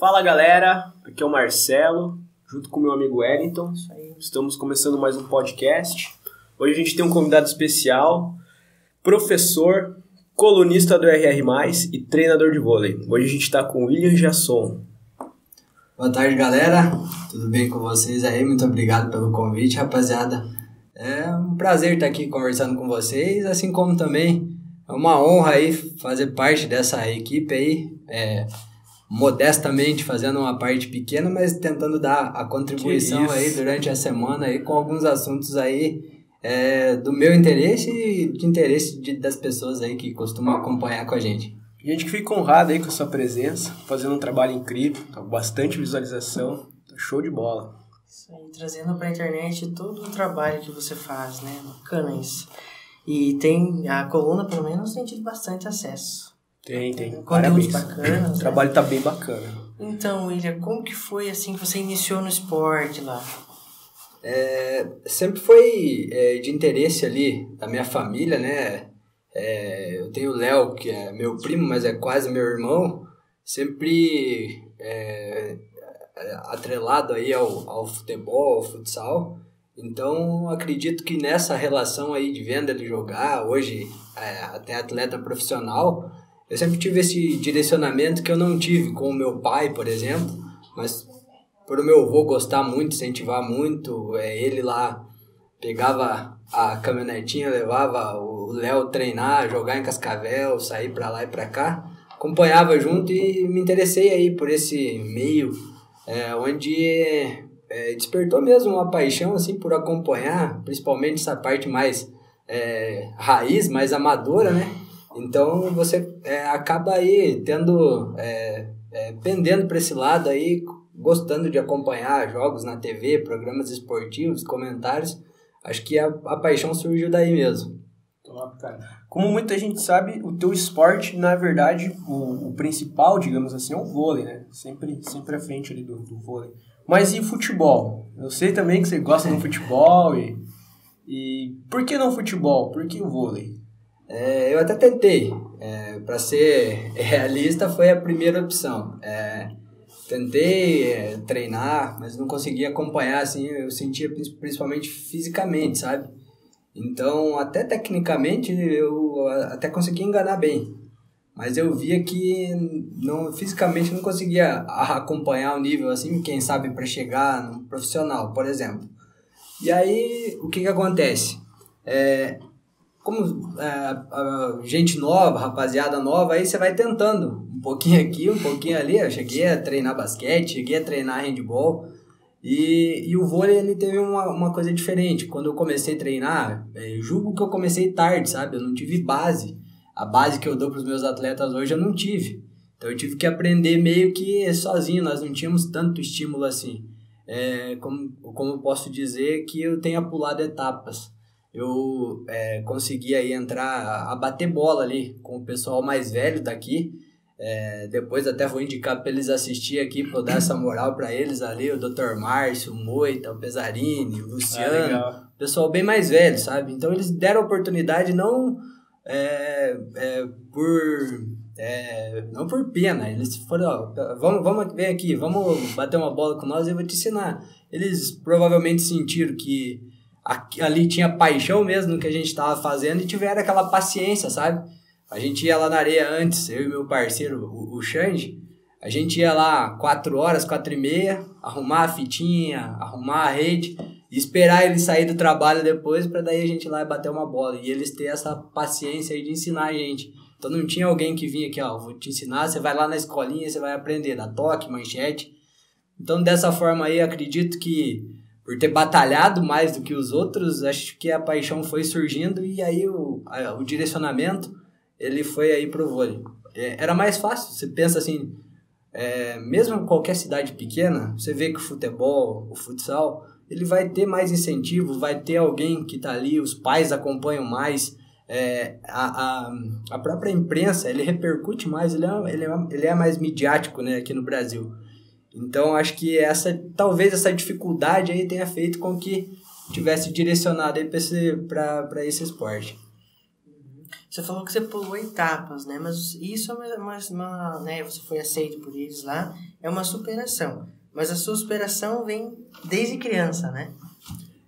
Fala galera, aqui é o Marcelo, junto com meu amigo Wellington. Estamos começando mais um podcast. Hoje a gente tem um convidado especial, professor, colunista do RR+, e treinador de vôlei. Hoje a gente está com o William Jasson. Boa tarde, galera. Tudo bem com vocês aí? Muito obrigado pelo convite, rapaziada. É um prazer estar aqui conversando com vocês, assim como também é uma honra aí fazer parte dessa equipe aí, é, modestamente fazendo uma parte pequena, mas tentando dar a contribuição aí durante a semana aí com alguns assuntos aí é, do meu interesse e de interesse de, das pessoas aí que costumam acompanhar com a gente. A gente que fica honrado aí com a sua presença, fazendo um trabalho incrível, tá bastante visualização, tá show de bola. Isso aí, trazendo pra internet todo o trabalho que você faz, né? Bacana isso. E tem, a coluna pelo menos tem tido bastante acesso. Tem, tem. Conteúdos Parabéns. bacanas. O né? trabalho tá bem bacana. Então, William, como que foi assim que você iniciou no esporte lá? É, sempre foi é, de interesse ali da minha família, né? É, eu tenho o Léo, que é meu primo, mas é quase meu irmão, sempre é, atrelado aí ao, ao futebol, ao futsal. Então, acredito que nessa relação aí de venda ele jogar, hoje é, até atleta profissional, eu sempre tive esse direcionamento que eu não tive com o meu pai, por exemplo, mas por o meu avô gostar muito, incentivar muito, é, ele lá pegava a caminhonetinha, levava o Léo treinar, jogar em Cascavel, sair pra lá e pra cá, acompanhava junto e me interessei aí por esse meio, é, onde é, despertou mesmo uma paixão assim por acompanhar, principalmente essa parte mais é, raiz, mais amadora, né? Então você é, acaba aí tendo, é, é, pendendo para esse lado aí, gostando de acompanhar jogos na TV, programas esportivos, comentários. Acho que a, a paixão surgiu daí mesmo. Top, cara. Como muita gente sabe, o teu esporte, na verdade, o, o principal, digamos assim, é o vôlei, né? Sempre, sempre à frente ali do, do vôlei. Mas e futebol? Eu sei também que você gosta do futebol e... E por que não futebol? Por que o vôlei? É, eu até tentei. É, para ser realista, foi a primeira opção. É, tentei é, treinar, mas não conseguia acompanhar, assim, eu sentia principalmente fisicamente, sabe? Então, até tecnicamente, eu até conseguia enganar bem. Mas eu via que não, fisicamente não conseguia acompanhar o nível, assim, quem sabe, para chegar no profissional, por exemplo. E aí, o que que acontece? É, como é, gente nova, rapaziada nova, aí você vai tentando um pouquinho aqui, um pouquinho ali. Eu cheguei a treinar basquete, cheguei a treinar handball. E, e o vôlei ele teve uma, uma coisa diferente. Quando eu comecei a treinar, é, eu julgo que eu comecei tarde, sabe? Eu não tive base. A base que eu dou para os meus atletas hoje eu não tive. Então eu tive que aprender meio que sozinho, nós não tínhamos tanto estímulo assim. É, como, como eu posso dizer que eu tenha pulado etapas eu é, consegui aí entrar a bater bola ali com o pessoal mais velho daqui. É, depois até vou indicar para eles assistir aqui para dar essa moral para eles ali, o Dr. Márcio, o Moita, o Pesarini, o Luciano, Ah, pessoal bem mais velho, sabe? Então eles deram oportunidade não é, é, por é, não por pena, eles foram, ó, vamos, vamos vem aqui, vamos bater uma bola com nós e eu vou te ensinar. Eles provavelmente sentiram que ali tinha paixão mesmo no que a gente estava fazendo e tiveram aquela paciência, sabe? A gente ia lá na areia antes, eu e meu parceiro, o, o Xande, a gente ia lá quatro horas, quatro e meia, arrumar a fitinha, arrumar a rede e esperar ele sair do trabalho depois para daí a gente ir lá e bater uma bola. E eles ter essa paciência aí de ensinar a gente. Então não tinha alguém que vinha aqui, ó, vou te ensinar, você vai lá na escolinha, você vai aprender, dá toque, manchete. Então dessa forma aí, acredito que por ter batalhado mais do que os outros, acho que a paixão foi surgindo e aí o, a- o direcionamento ele foi aí pro vôlei. É, era mais fácil, você pensa assim, é, mesmo em qualquer cidade pequena, você vê que o futebol, o futsal, ele vai ter mais incentivo, vai ter alguém que tá ali, os pais acompanham mais, é, a, a, a própria imprensa, ele repercute mais, ele é, ele, é, ele é mais midiático né, aqui no Brasil. Então, acho que essa, talvez essa dificuldade aí tenha feito com que tivesse direcionado aí para esse, esporte. Você falou que você pulou etapas, né? Mas isso é uma, uma, né? Você foi aceito por eles lá, é uma superação. Mas a sua superação vem desde criança, né?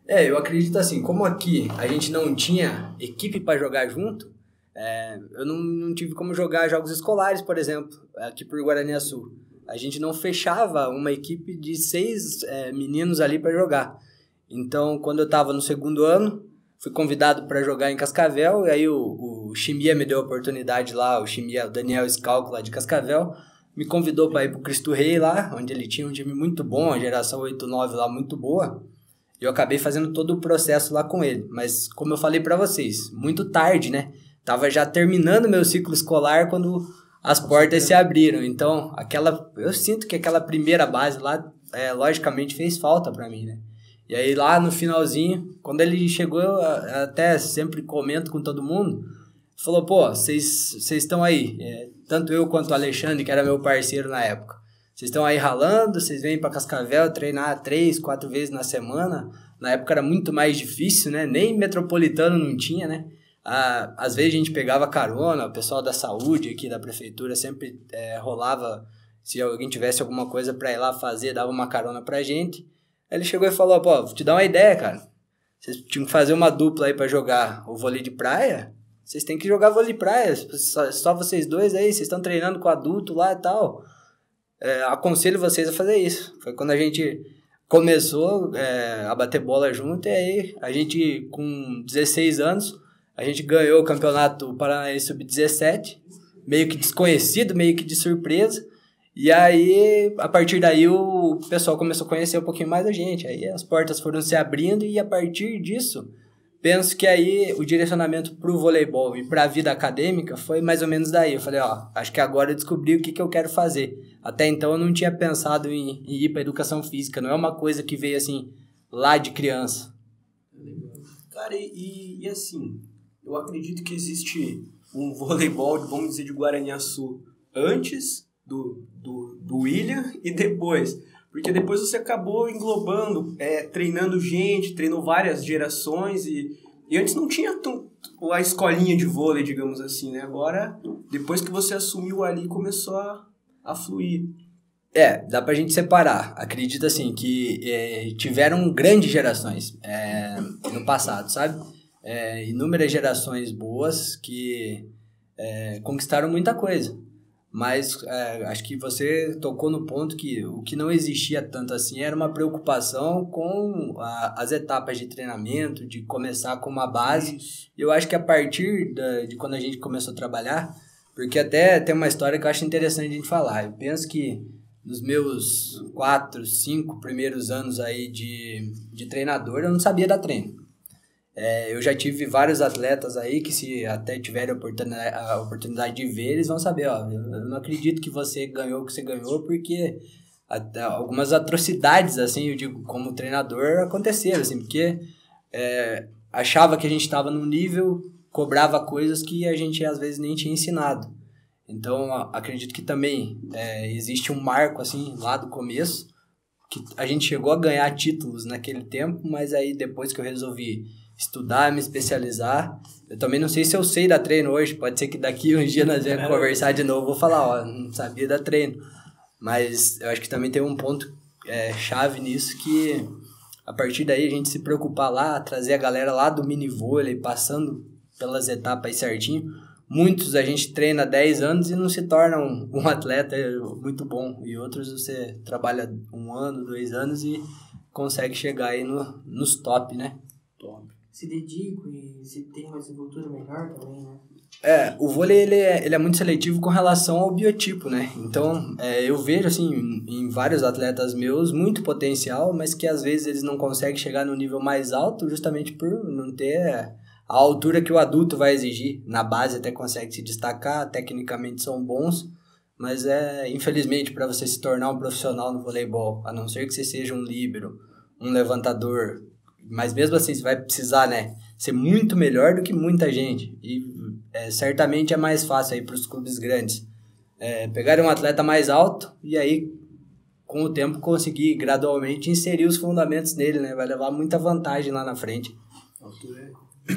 É, eu acredito assim, como aqui a gente não tinha equipe para jogar junto, é, eu não, não tive como jogar jogos escolares, por exemplo, aqui por Guaraniaçu. A gente não fechava uma equipe de seis é, meninos ali para jogar. Então, quando eu estava no segundo ano, fui convidado para jogar em Cascavel, e aí o, o Chimia me deu a oportunidade lá, o Chimia, o Daniel Scalco lá de Cascavel, me convidou para ir para o Cristo Rei lá, onde ele tinha um time muito bom, a geração 8-9 lá muito boa. E eu acabei fazendo todo o processo lá com ele. Mas, como eu falei para vocês, muito tarde, né? Tava já terminando meu ciclo escolar quando as portas se abriram. Então, aquela, eu sinto que aquela primeira base lá, é, logicamente, fez falta para mim, né? E aí lá no finalzinho, quando ele chegou, eu até sempre comento com todo mundo, falou, pô, vocês estão aí, é, tanto eu quanto o Alexandre, que era meu parceiro na época, vocês estão aí ralando, vocês vêm para Cascavel treinar três, quatro vezes na semana, na época era muito mais difícil, né, nem metropolitano não tinha, né, ah, às vezes a gente pegava carona, o pessoal da saúde aqui da prefeitura sempre é, rolava, se alguém tivesse alguma coisa para ir lá fazer, dava uma carona pra gente, ele chegou e falou, pô, vou te dar uma ideia, cara. Vocês tinham que fazer uma dupla aí para jogar o vôlei de praia. Vocês têm que jogar vôlei de praia. Só, só vocês dois aí, vocês estão treinando com adulto lá e tal. É, aconselho vocês a fazer isso. Foi quando a gente começou é, a bater bola junto e aí a gente, com 16 anos, a gente ganhou o campeonato Paranaense Sub-17, meio que desconhecido, meio que de surpresa. E aí, a partir daí, o pessoal começou a conhecer um pouquinho mais a gente. Aí as portas foram se abrindo e a partir disso, penso que aí o direcionamento para o voleibol e para a vida acadêmica foi mais ou menos daí. Eu falei, ó, acho que agora eu descobri o que, que eu quero fazer. Até então eu não tinha pensado em, em ir para educação física. Não é uma coisa que veio assim, lá de criança. Cara, e, e assim, eu acredito que existe um voleibol, vamos dizer, de Guaraniaçu antes do, do, do William e depois. Porque depois você acabou englobando, é, treinando gente, treinou várias gerações e, e antes não tinha a escolinha de vôlei, digamos assim, né? Agora, depois que você assumiu ali, começou a, a fluir. É, dá pra gente separar. Acredito assim que é, tiveram grandes gerações é, no passado, sabe? É, inúmeras gerações boas que é, conquistaram muita coisa. Mas é, acho que você tocou no ponto que o que não existia tanto assim era uma preocupação com a, as etapas de treinamento, de começar com uma base. Eu acho que a partir da, de quando a gente começou a trabalhar, porque até tem uma história que eu acho interessante a gente falar. Eu penso que nos meus quatro, cinco primeiros anos aí de, de treinador, eu não sabia dar treino. É, eu já tive vários atletas aí que se até tiverem a oportunidade, de ver, eles vão saber, ó, eu não acredito que você ganhou o que você ganhou, porque algumas atrocidades, assim, eu digo, como treinador, aconteceram, assim, porque é, achava que a gente estava num nível, cobrava coisas que a gente às vezes nem tinha ensinado. Então, acredito que também é, existe um marco, assim, lá do começo, que a gente chegou a ganhar títulos naquele tempo, mas aí depois que eu resolvi estudar, me especializar. Eu também não sei se eu sei dar treino hoje, pode ser que daqui uns dias nós venhamos conversar de novo, vou falar, ó, não sabia dar treino. Mas eu acho que também tem um ponto é, chave nisso que a partir daí a gente se preocupar lá, trazer a galera lá do mini vôlei, passando pelas etapas certinho. Muitos a gente treina 10 anos e não se torna um, um atleta muito bom. E outros você trabalha um ano, dois anos e consegue chegar aí no, nos top, né? Se dedico e se tem uma desenvoltura melhor também, né? É, o vôlei ele é, ele é muito seletivo com relação ao biotipo, né? Então, é, eu vejo, assim, em, em vários atletas meus, muito potencial, mas que às vezes eles não conseguem chegar no nível mais alto justamente por não ter a altura que o adulto vai exigir. Na base até consegue se destacar, tecnicamente são bons, mas é, infelizmente, para você se tornar um profissional no voleibol, a não ser que você seja um líbero, um levantador, mas mesmo assim, você vai precisar, né, ser muito melhor do que muita gente. E é, certamente é mais fácil aí para os clubes grandes. É, pegar um atleta mais alto e aí, com o tempo, conseguir gradualmente inserir os fundamentos nele, né? Vai levar muita vantagem lá na frente.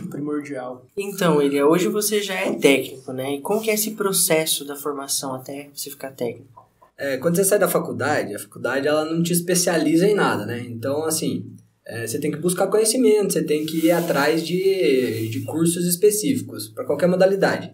primordial. Então, ele hoje você já é técnico, né? E como que é esse processo da formação até você ficar técnico? É, quando você sai da faculdade, a faculdade ela não te especializa em nada, né? Então, assim, é, você tem que buscar conhecimento, você tem que ir atrás de, de cursos específicos para qualquer modalidade.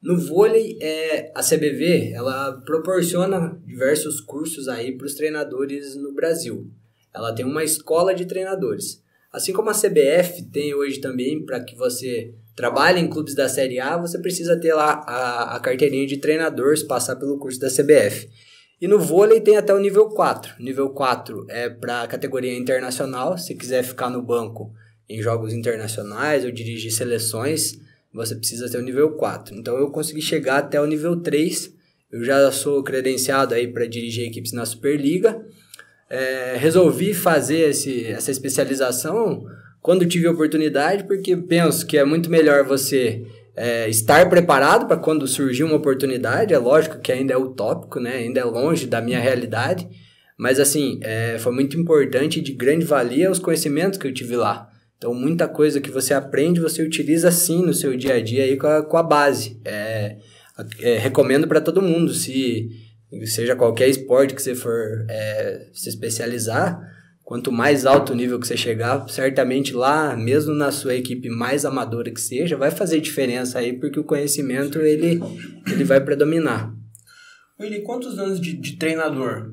No vôlei, é, a CBV ela proporciona diversos cursos aí para os treinadores no Brasil. Ela tem uma escola de treinadores. Assim como a CBF tem hoje também para que você trabalhe em clubes da Série A, você precisa ter lá a, a carteirinha de treinador, se passar pelo curso da CBF. E no vôlei tem até o nível 4. Nível 4 é para categoria internacional. Se quiser ficar no banco em jogos internacionais ou dirigir seleções, você precisa ter o nível 4. Então eu consegui chegar até o nível 3. Eu já sou credenciado aí para dirigir equipes na Superliga. É, resolvi fazer esse, essa especialização quando tive a oportunidade, porque penso que é muito melhor você é, estar preparado para quando surgir uma oportunidade. É lógico que ainda é utópico, né? ainda é longe da minha realidade, mas assim, é, foi muito importante e de grande valia os conhecimentos que eu tive lá. Então, muita coisa que você aprende, você utiliza sim no seu dia a dia aí com a, com a base. É, é recomendo para todo mundo, se seja qualquer esporte que você for é, se especializar, Quanto mais alto nível que você chegar, certamente lá, mesmo na sua equipe mais amadora que seja, vai fazer diferença aí, porque o conhecimento ele, ele vai predominar. Willi, quantos anos de, de treinador?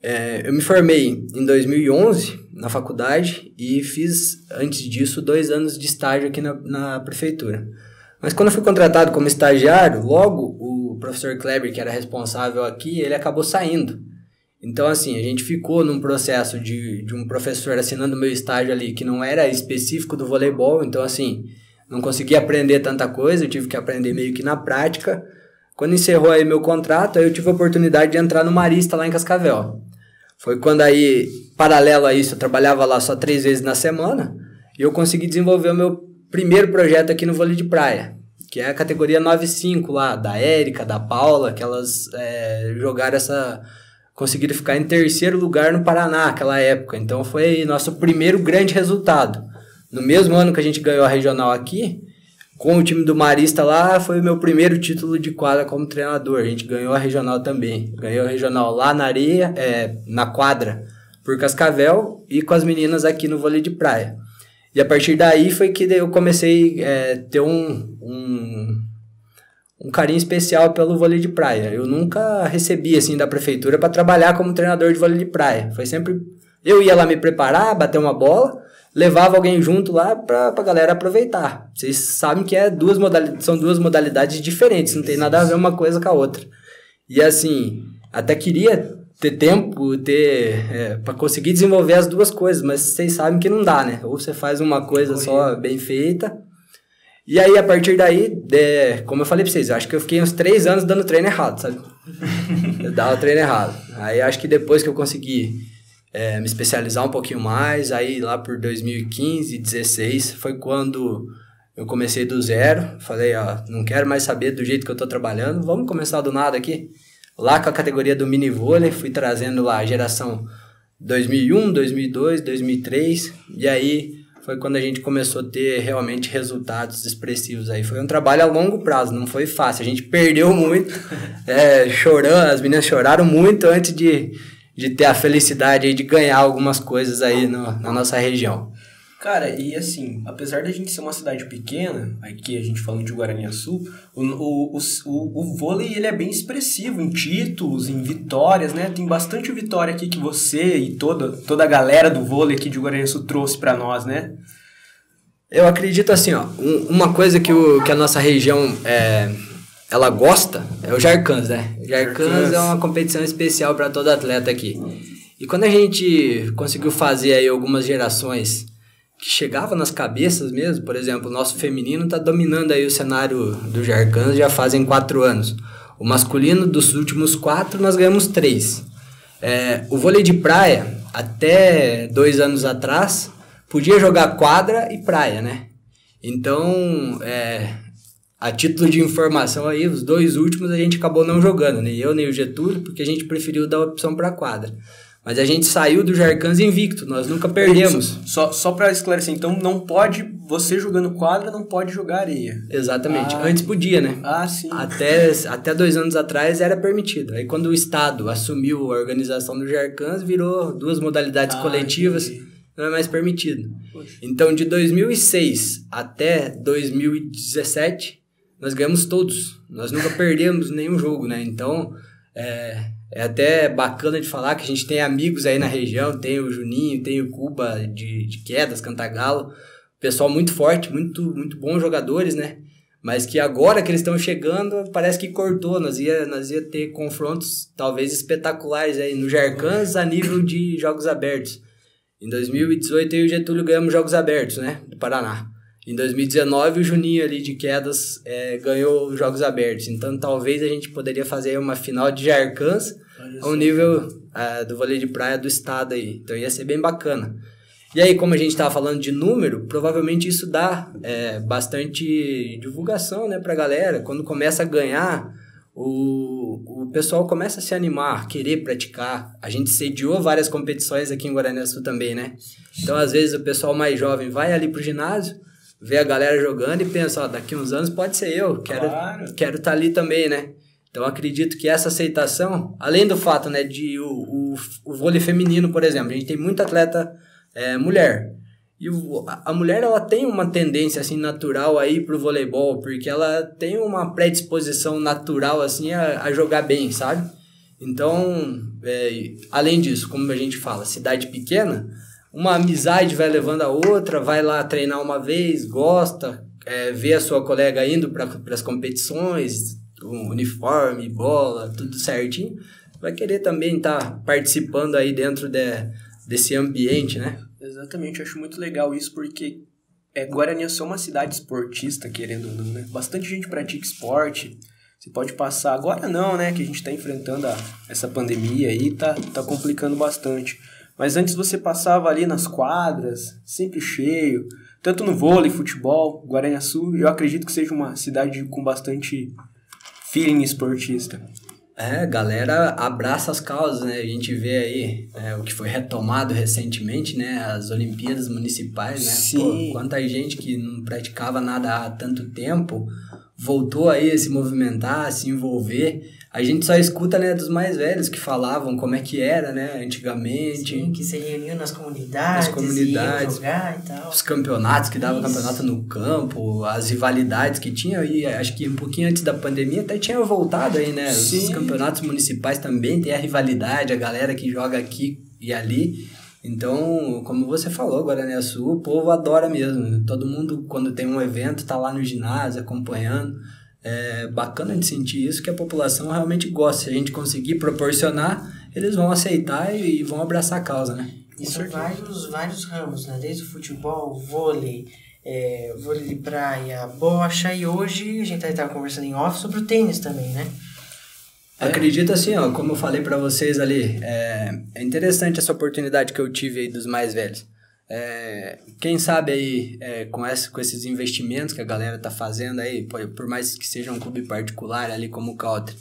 É, eu me formei em 2011 na faculdade e fiz, antes disso, dois anos de estágio aqui na, na prefeitura. Mas quando eu fui contratado como estagiário, logo o professor Kleber, que era responsável aqui, ele acabou saindo. Então, assim, a gente ficou num processo de, de um professor assinando meu estágio ali que não era específico do voleibol, então, assim, não consegui aprender tanta coisa, eu tive que aprender meio que na prática. Quando encerrou aí meu contrato, aí eu tive a oportunidade de entrar no Marista lá em Cascavel. Foi quando aí, paralelo a isso, eu trabalhava lá só três vezes na semana e eu consegui desenvolver o meu primeiro projeto aqui no vôlei de praia, que é a categoria 9-5 lá, da Érica, da Paula, que elas é, jogaram essa conseguiram ficar em terceiro lugar no Paraná naquela época. Então foi nosso primeiro grande resultado. No mesmo ano que a gente ganhou a regional aqui, com o time do Marista lá, foi o meu primeiro título de quadra como treinador. A gente ganhou a regional também. Ganhou a regional lá na areia, é, na quadra, por Cascavel e com as meninas aqui no vôlei de praia. E a partir daí foi que eu comecei a é, ter um, um um carinho especial pelo vôlei de praia. Eu nunca recebi assim da prefeitura para trabalhar como treinador de vôlei de praia. Foi sempre eu ia lá me preparar, bater uma bola, levava alguém junto lá para a galera aproveitar. Vocês sabem que é duas modalidades, são duas modalidades diferentes, não tem nada a ver uma coisa com a outra. E assim, até queria ter tempo, ter é, para conseguir desenvolver as duas coisas, mas vocês sabem que não dá, né? Ou você faz uma coisa só bem feita, e aí, a partir daí, é, como eu falei pra vocês, eu acho que eu fiquei uns três anos dando treino errado, sabe? eu dava treino errado. Aí acho que depois que eu consegui é, me especializar um pouquinho mais, aí lá por 2015, 16, foi quando eu comecei do zero. Falei, ó, não quero mais saber do jeito que eu tô trabalhando, vamos começar do nada aqui. Lá com a categoria do mini vôlei, fui trazendo lá a geração 2001, 2002, 2003, e aí foi quando a gente começou a ter realmente resultados expressivos aí. Foi um trabalho a longo prazo, não foi fácil. A gente perdeu muito, é, chorando, as meninas choraram muito antes de, de ter a felicidade de ganhar algumas coisas aí no, na nossa região. Cara, e assim, apesar da gente ser uma cidade pequena, aqui a gente falando de Guaraniaçu, o, o, o, o vôlei ele é bem expressivo em títulos, em vitórias, né? Tem bastante vitória aqui que você e toda, toda a galera do vôlei aqui de Guaraniaçu trouxe para nós, né? Eu acredito assim, ó, um, uma coisa que, o, que a nossa região é, ela gosta é o Jarcans, né? O Jarcans é uma competição especial para todo atleta aqui. E quando a gente conseguiu fazer aí algumas gerações que chegava nas cabeças mesmo. Por exemplo, o nosso feminino está dominando aí o cenário do Jarcans já fazem quatro anos. O masculino, dos últimos quatro, nós ganhamos três. É, o vôlei de praia, até dois anos atrás, podia jogar quadra e praia, né? Então, é, a título de informação aí, os dois últimos a gente acabou não jogando, nem eu nem o Getúlio, porque a gente preferiu dar opção para quadra. Mas a gente saiu do Jarcans invicto, nós nunca perdemos. Só, só para esclarecer, então não pode, você jogando quadra, não pode jogar areia. Exatamente. Ah, Antes podia, né? Ah, sim. Até, até dois anos atrás era permitido. Aí quando o Estado assumiu a organização do Jarcans, virou duas modalidades ah, coletivas, entendi. não é mais permitido. Poxa. Então de 2006 até 2017, nós ganhamos todos. Nós nunca perdemos nenhum jogo, né? Então. É, é até bacana de falar que a gente tem amigos aí na região, tem o Juninho, tem o Cuba de, de quedas, Cantagalo, pessoal muito forte, muito, muito bons jogadores, né? Mas que agora que eles estão chegando, parece que cortou. Nós ia, nós ia ter confrontos talvez espetaculares aí no Jarcans a nível de jogos abertos. Em 2018 eu e o Getúlio ganhamos jogos abertos, né? Do Paraná. Em 2019 o Juninho ali de quedas é, ganhou os jogos abertos. Então talvez a gente poderia fazer uma final de Jarcans ao nível é, do vôlei de praia do estado aí. Então ia ser bem bacana. E aí, como a gente estava falando de número, provavelmente isso dá é, bastante divulgação né, para a galera. Quando começa a ganhar, o, o pessoal começa a se animar, querer praticar. A gente sediou várias competições aqui em Guaraniaçu também, né? Então, às vezes, o pessoal mais jovem vai ali pro ginásio, vê a galera jogando e pensa, ó, daqui uns anos pode ser eu, quero claro. quero estar tá ali também, né? Então acredito que essa aceitação, além do fato, né, de o, o, o vôlei feminino, por exemplo, a gente tem muita atleta é, mulher. E o, a mulher ela tem uma tendência assim natural aí pro voleibol, porque ela tem uma predisposição natural assim a, a jogar bem, sabe? Então, é, além disso, como a gente fala, cidade pequena, uma amizade vai levando a outra, vai lá treinar uma vez, gosta, é, vê a sua colega indo para as competições, com uniforme, bola, tudo certinho, vai querer também estar tá participando aí dentro de, desse ambiente, né? Exatamente, eu acho muito legal isso porque é, Guarani é só uma cidade esportista, querendo ou não, né? Bastante gente pratica esporte, você pode passar, agora não, né, que a gente está enfrentando a, essa pandemia aí, tá, tá complicando bastante. Mas antes você passava ali nas quadras, sempre cheio, tanto no vôlei, futebol, Guaraniaçu, eu acredito que seja uma cidade com bastante feeling esportista. É, galera abraça as causas, né? A gente vê aí é, o que foi retomado recentemente, né? As Olimpíadas Municipais, né? Sim. Pô, quanta gente que não praticava nada há tanto tempo voltou aí a se movimentar, a se envolver a gente só escuta, né, dos mais velhos que falavam como é que era, né, antigamente. Sim, que se reuniam nas comunidades, nas comunidades, jogar e tal. Os campeonatos que dava campeonato no campo, as rivalidades que tinha e acho que um pouquinho antes da pandemia até tinha voltado aí, né? Sim. Os campeonatos municipais também tem a rivalidade, a galera que joga aqui e ali. Então, como você falou, Guaraniaçu, o povo adora mesmo. Todo mundo, quando tem um evento, tá lá no ginásio acompanhando é bacana de sentir isso, que a população realmente gosta. Se a gente conseguir proporcionar, eles vão aceitar e, vão abraçar a causa, né? E são vários, vários ramos, né? Desde o futebol, vôlei, é, vôlei de praia, bocha, e hoje a gente estava conversando em off sobre o tênis também, né? É. Acredito assim, ó, como eu falei para vocês ali, é, é interessante essa oportunidade que eu tive aí dos mais velhos. É, quem sabe aí é, com, essa, com esses investimentos que a galera tá fazendo aí, por, por mais que seja um clube particular ali como o Country,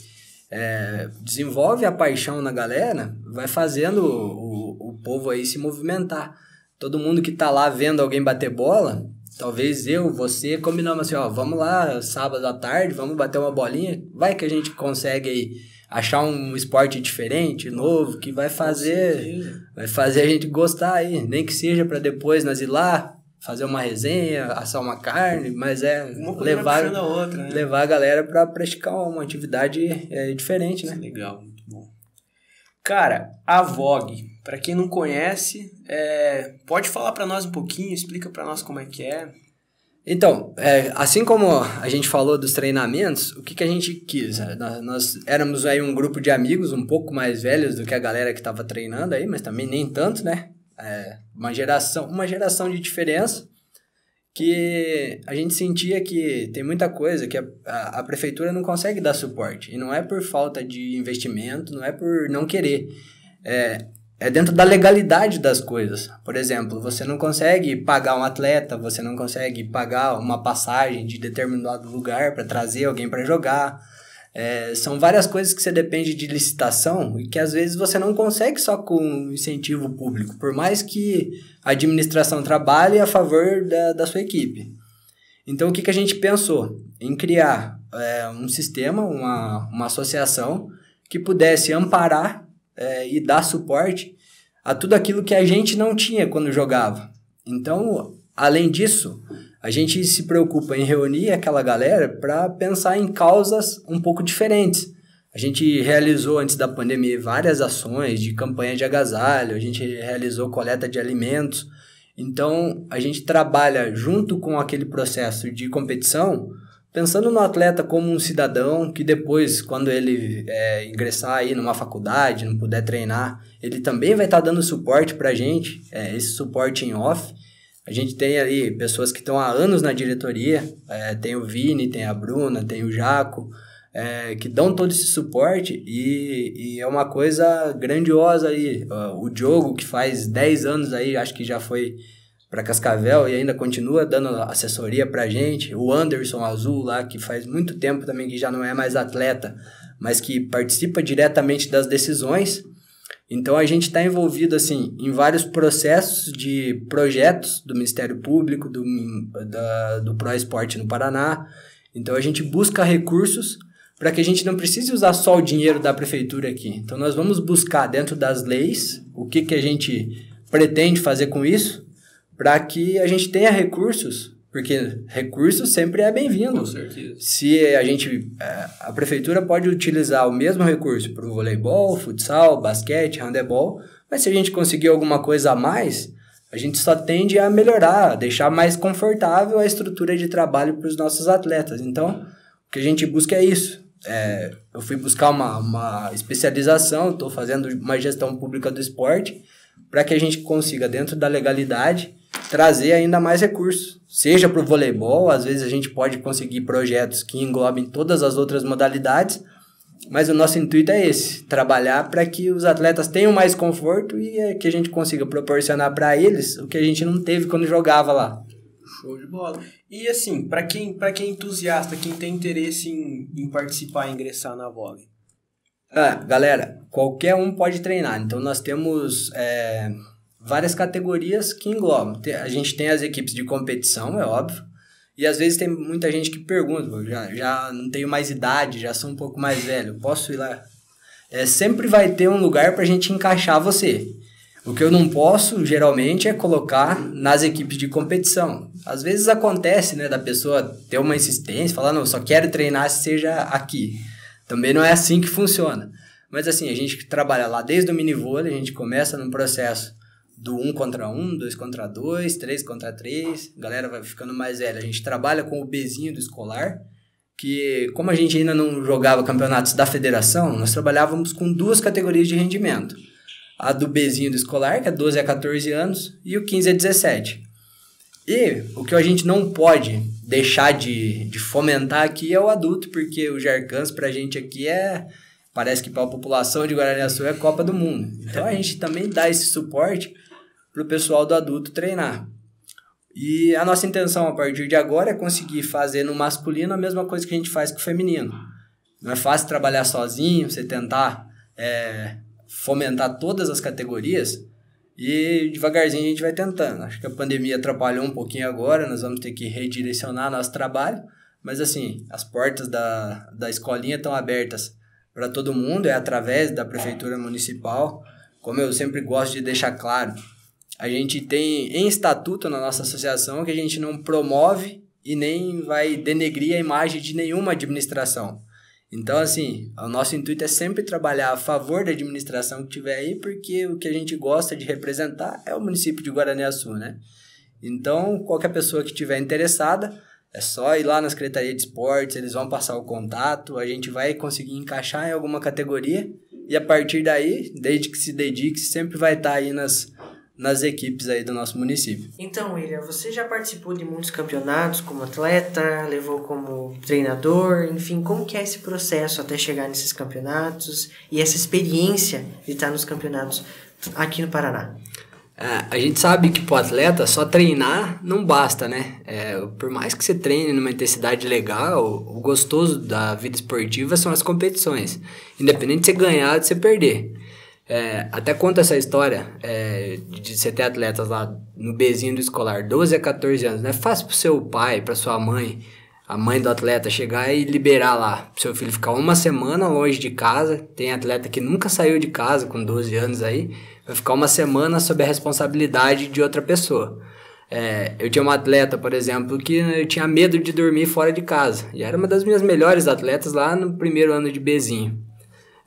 é, desenvolve a paixão na galera, vai fazendo o, o, o povo aí se movimentar. Todo mundo que tá lá vendo alguém bater bola, talvez eu, você, combinamos assim, ó, vamos lá sábado à tarde, vamos bater uma bolinha, vai que a gente consegue aí achar um esporte diferente, novo, que vai fazer vai fazer a gente gostar aí, nem que seja para depois nós ir lá fazer uma resenha, assar uma carne, mas é levar a outra, né? levar a galera para praticar uma atividade é, diferente, né? Legal, muito bom. Cara, a Vogue, para quem não conhece, é, pode falar para nós um pouquinho, explica para nós como é que é. Então, é, assim como a gente falou dos treinamentos, o que, que a gente quis? É, nós, nós, éramos aí um grupo de amigos um pouco mais velhos do que a galera que estava treinando aí, mas também nem tanto, né? É, uma geração, uma geração de diferença que a gente sentia que tem muita coisa que a, a, a prefeitura não consegue dar suporte. E não é por falta de investimento, não é por não querer. É, é dentro da legalidade das coisas. Por exemplo, você não consegue pagar um atleta, você não consegue pagar uma passagem de determinado lugar para trazer alguém para jogar. É, são várias coisas que você depende de licitação e que às vezes você não consegue só com incentivo público, por mais que a administração trabalhe a favor da, da sua equipe. Então, o que, que a gente pensou? Em criar é, um sistema, uma, uma associação que pudesse amparar é, e dar suporte a tudo aquilo que a gente não tinha quando jogava. Então, além disso, a gente se preocupa em reunir aquela galera para pensar em causas um pouco diferentes. A gente realizou antes da pandemia várias ações de campanha de agasalho, a gente realizou coleta de alimentos. Então, a gente trabalha junto com aquele processo de competição, pensando no atleta como um cidadão que depois, quando ele é, ingressar aí numa faculdade, não puder treinar, ele também vai estar tá dando suporte para a gente, é, esse suporte em off. A gente tem ali pessoas que estão há anos na diretoria, é, tem o Vini, tem a Bruna, tem o Jaco, é, que dão todo esse suporte e, e é uma coisa grandiosa aí. O Diogo, que faz 10 anos aí, acho que já foi para Cascavel e ainda continua dando assessoria para gente. O Anderson Azul lá, que faz muito tempo também que já não é mais atleta, mas que participa diretamente das decisões. Então a gente está envolvido assim em vários processos de projetos do Ministério Público, do, da, do Pro Esporte no Paraná. Então a gente busca recursos para que a gente não precise usar só o dinheiro da prefeitura aqui. Então nós vamos buscar dentro das leis o que, que a gente pretende fazer com isso, para que a gente tenha recursos porque recurso sempre é bem-vindo. Com certeza. Se a gente. É, a prefeitura pode utilizar o mesmo recurso para o voleibol, futsal, basquete, handebol, mas se a gente conseguir alguma coisa a mais, a gente só tende a melhorar, a deixar mais confortável a estrutura de trabalho para os nossos atletas. Então, o que a gente busca é isso. É, eu fui buscar uma, uma especialização, estou fazendo uma gestão pública do esporte, para que a gente consiga, dentro da legalidade, trazer ainda mais recursos. Seja para o voleibol, às vezes a gente pode conseguir projetos que englobem todas as outras modalidades, mas o nosso intuito é esse: trabalhar para que os atletas tenham mais conforto e é que a gente consiga proporcionar para eles o que a gente não teve quando jogava lá. Show de bola. E assim, para quem, quem é entusiasta, quem tem interesse em, em participar, ingressar na vôlei? Ah, galera, qualquer um pode treinar. Então nós temos é, várias categorias que englobam. A gente tem as equipes de competição, é óbvio, e às vezes tem muita gente que pergunta, já, já não tenho mais idade, já sou um pouco mais velho, posso ir lá? É, sempre vai ter um lugar para a gente encaixar você. O que eu não posso, geralmente, é colocar nas equipes de competição. Às vezes acontece, né, da pessoa ter uma insistência, falar, não, só quero treinar se seja aqui. Também não é assim que funciona. Mas assim, a gente trabalha lá desde o mini vôlei, a gente começa num processo do 1 um contra 1, um, 2 contra 2, 3 contra 3, a galera vai ficando mais velha. A gente trabalha com o Bzinho do escolar, que como a gente ainda não jogava campeonatos da federação, nós trabalhávamos com duas categorias de rendimento. A do Bzinho do escolar, que é 12 a 14 anos, e o 15 a 17. E o que a gente não pode deixar de, de fomentar aqui é o adulto, porque o Jarcans pra gente aqui é parece que para a população de Guaraniaçu é Copa do Mundo. Então a gente também dá esse suporte para o pessoal do adulto treinar. E a nossa intenção a partir de agora é conseguir fazer no masculino a mesma coisa que a gente faz com o feminino. Não é fácil trabalhar sozinho, você tentar é, fomentar todas as categorias e devagarzinho a gente vai tentando. Acho que a pandemia atrapalhou um pouquinho agora, nós vamos ter que redirecionar nosso trabalho, mas assim, as portas da, da escolinha estão abertas para todo mundo, é através da prefeitura municipal. Como eu sempre gosto de deixar claro, a gente tem em estatuto na nossa associação que a gente não promove e nem vai denegrir a imagem de nenhuma administração. Então, assim, o nosso intuito é sempre trabalhar a favor da administração que tiver aí, porque o que a gente gosta de representar é o município de Guaraniaçu, né? Então, qualquer pessoa que estiver interessada, é só ir lá na Secretaria de Esportes, eles vão passar o contato, a gente vai conseguir encaixar em alguma categoria e a partir daí, desde que se dedique, sempre vai estar aí nas, nas equipes aí do nosso município. Então, William, você já participou de muitos campeonatos como atleta, levou como treinador, enfim, como que é esse processo até chegar nesses campeonatos e essa experiência de estar nos campeonatos aqui no Paraná? É, a gente sabe que pro atleta só treinar não basta, né? É, por mais que você treine numa intensidade legal, o gostoso da vida esportiva são as competições. Independente de você ganhar ou de você perder. É, até conta essa história é, de você ter atletas lá no Bzinho do escolar, 12 a 14 anos. Não é fácil pro seu pai, pra sua mãe, a mãe do atleta chegar e liberar lá pro seu filho ficar uma semana longe de casa. Tem atleta que nunca saiu de casa com 12 anos aí vai ficar uma semana sob a responsabilidade de outra pessoa. É, eu tinha uma atleta, por exemplo, que eu tinha medo de dormir fora de casa. E era uma das minhas melhores atletas lá no primeiro ano de Bezinho.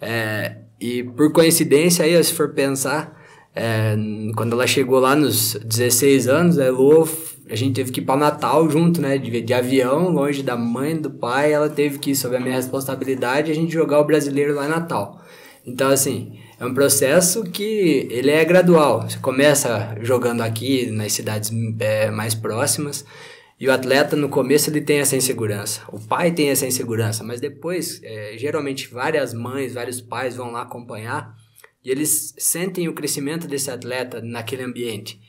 É, e por coincidência, aí, se for pensar, é, quando ela chegou lá nos 16 anos, a Lu, a gente teve que ir para Natal junto, né? De, de avião, longe da mãe, do pai. Ela teve que sob a minha responsabilidade a gente jogar o brasileiro lá em Natal. Então, assim, é um processo que ele é gradual. Você começa jogando aqui nas cidades é, mais próximas e o atleta no começo ele tem essa insegurança. O pai tem essa insegurança, mas depois, é, geralmente várias mães, vários pais vão lá acompanhar e eles sentem o crescimento desse atleta naquele ambiente.